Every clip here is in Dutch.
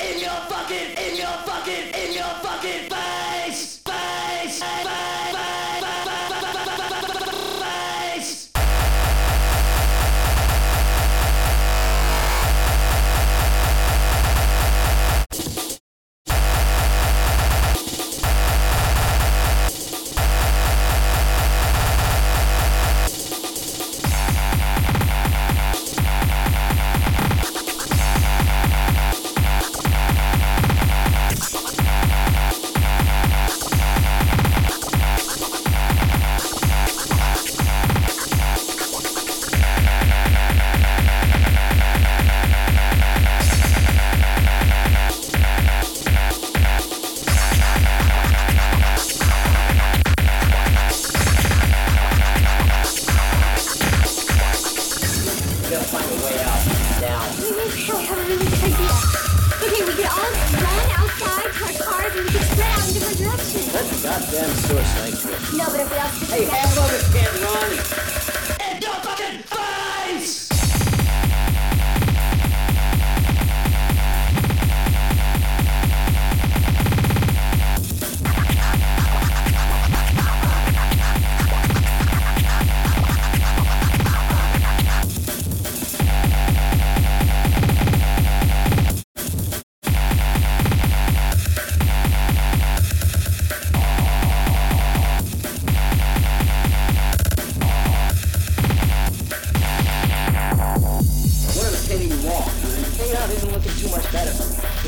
in your fucking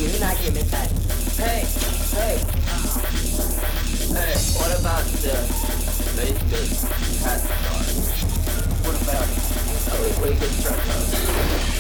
you that. Hey, hey. Uh-huh. Hey, what about the basement past What about a liquid constructor?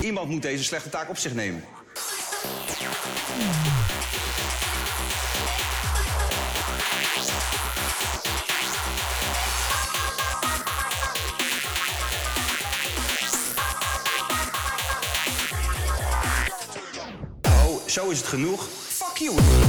Iemand moet deze slechte taak op zich nemen. Is het genoeg. Fuck you.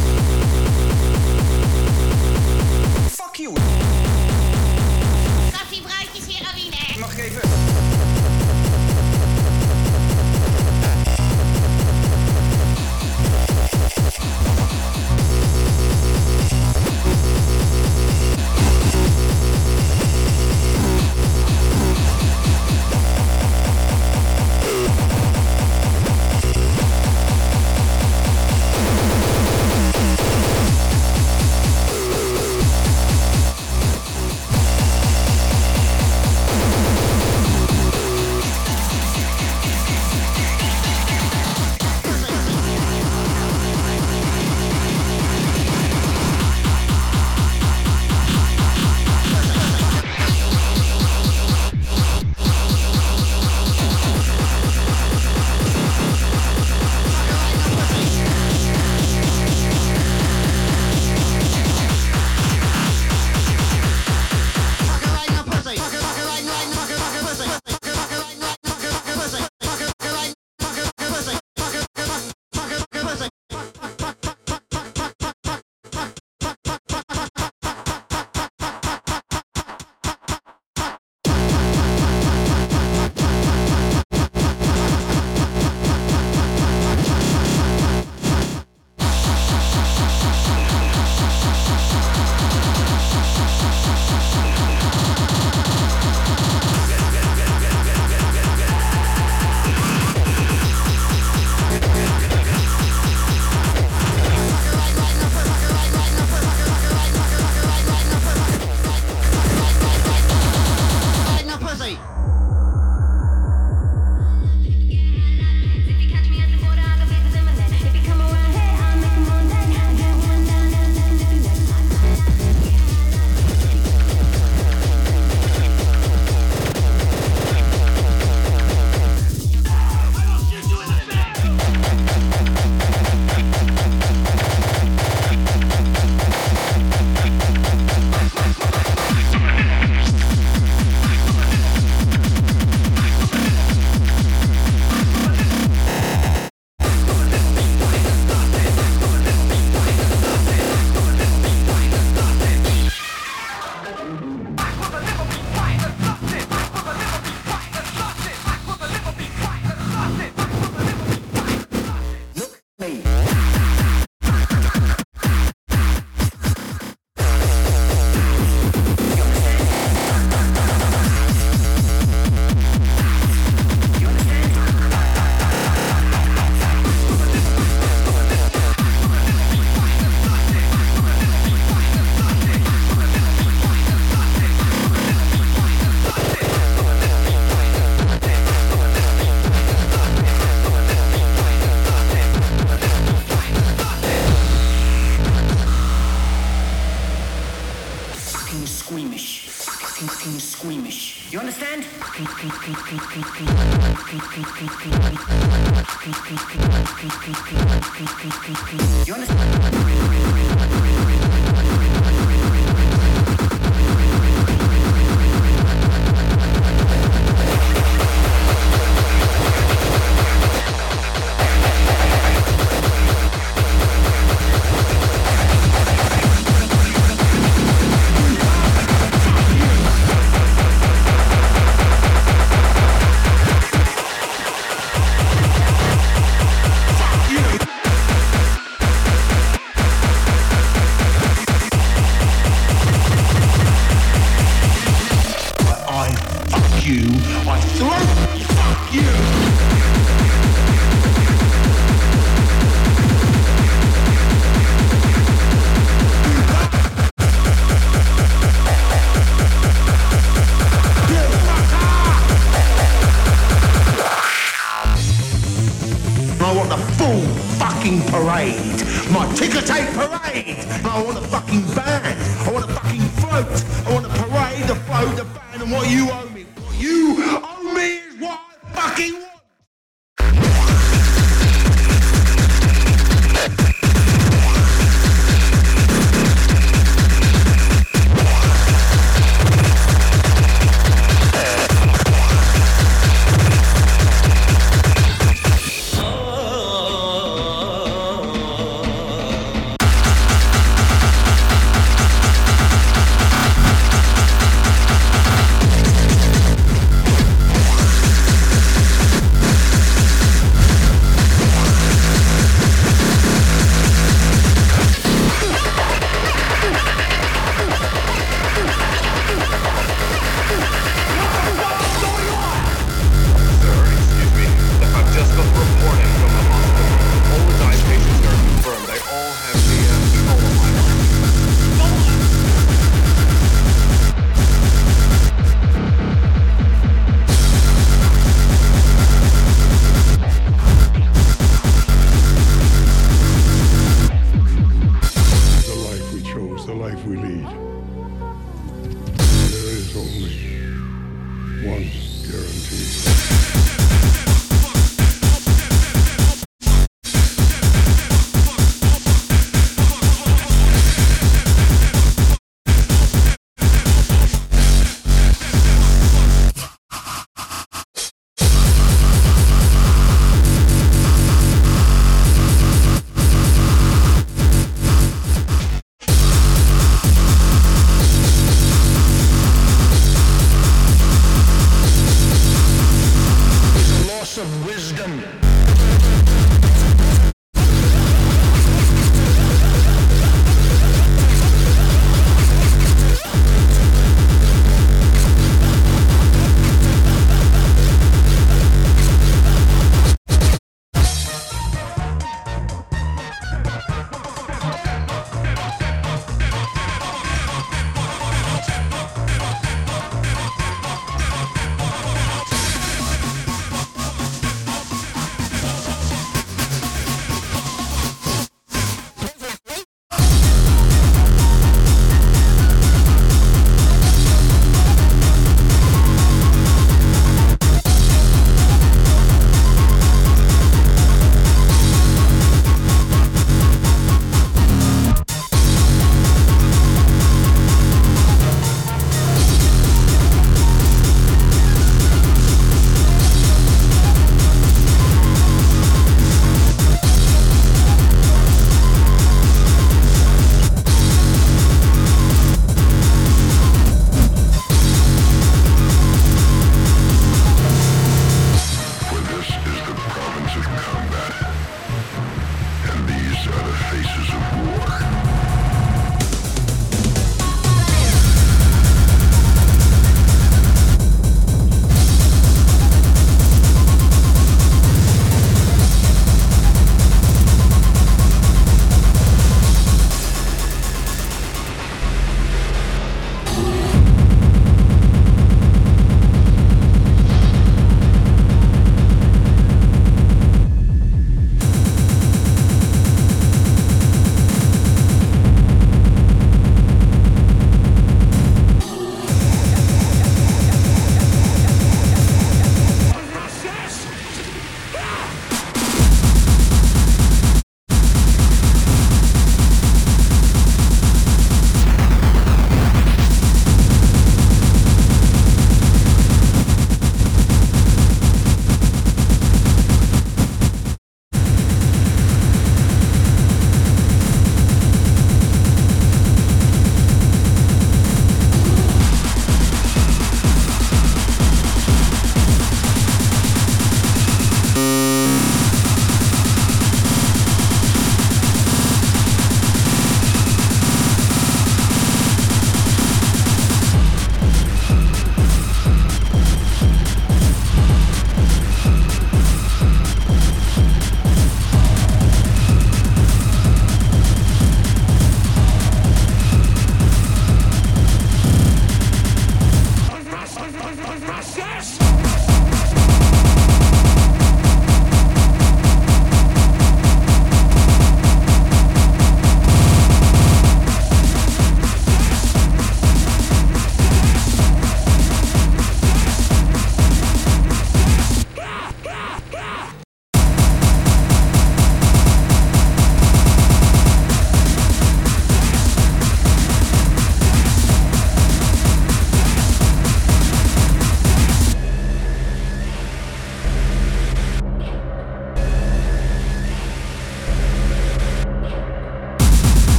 The the band, and what you owe me.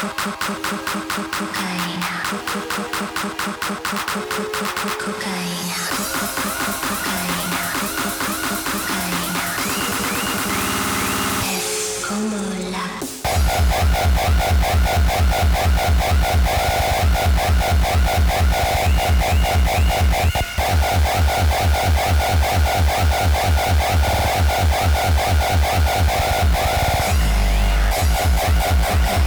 Ha ha ha ha ha!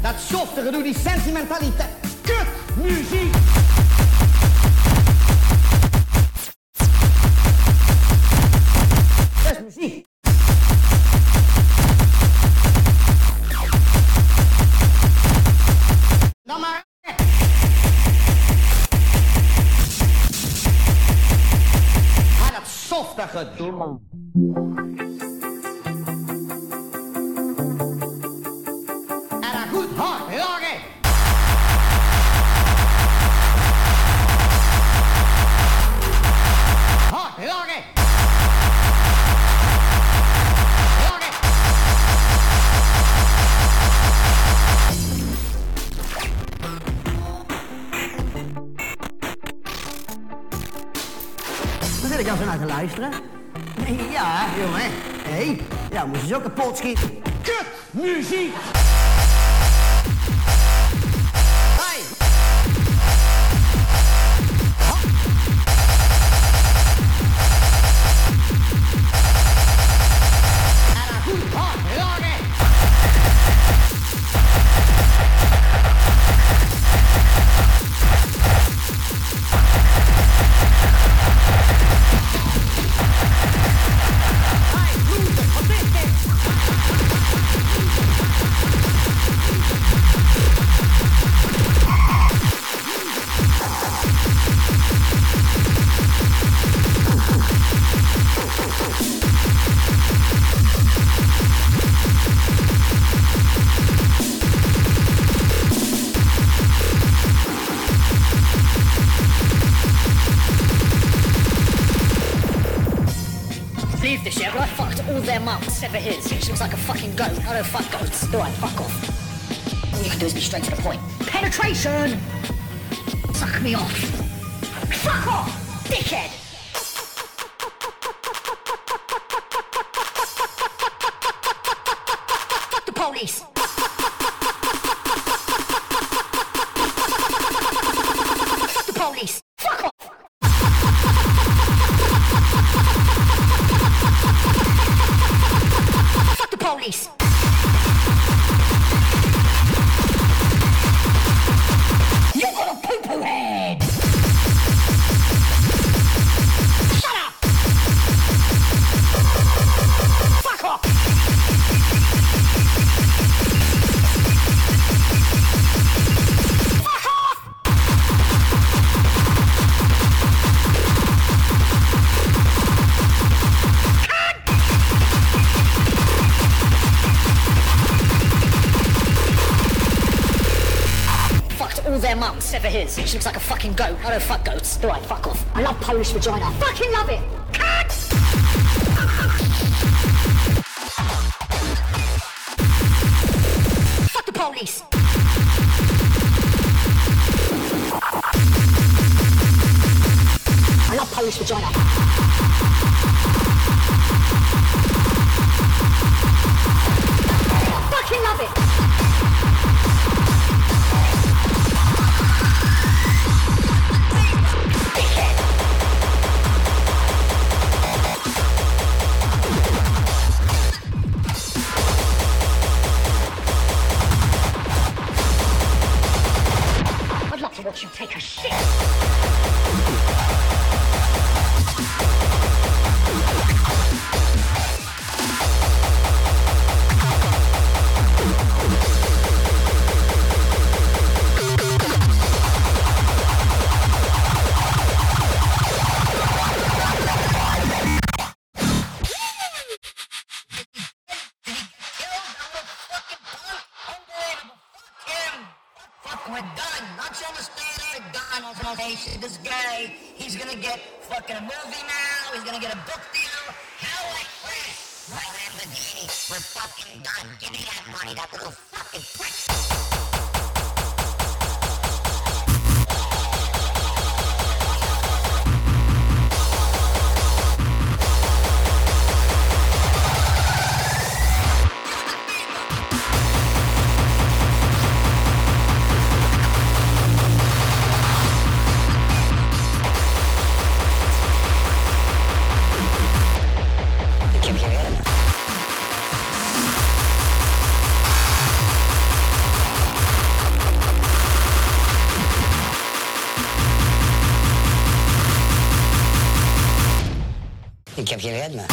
Dat schofte doe die sentimentaliteit. Kut muziek! their mum, sever his. She looks like a fucking goat. I don't fuck goats. Do I? Fuck off. All you can do is be straight to the point. Penetration! Suck me off. Fuck off, dickhead! I don't fuck goats, do I? Fuck off. I love Polish vagina. Fucking love Ik heb je redden.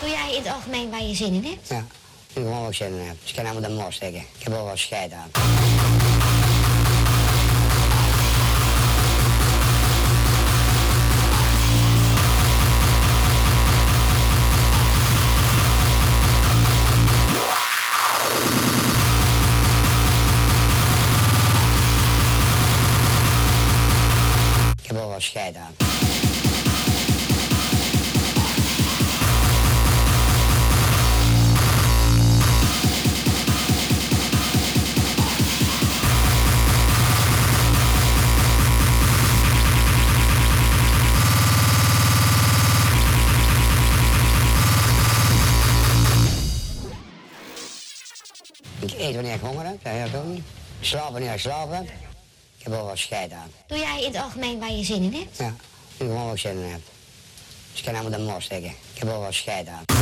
Doe jij in het algemeen waar je zin in hebt? Ja, ik gewoon ook zin in heb. Dus ik kan helemaal de mos steken. Ik heb wel wat scheid aan. Wanneer ik slaap heb. Ik heb wel wat scheid aan. Doe jij in het algemeen waar je zin in hebt? Ja, ik gewoon ook zin in heb. Dus ik kan helemaal de mos steken. Ik heb wel wat scheid aan.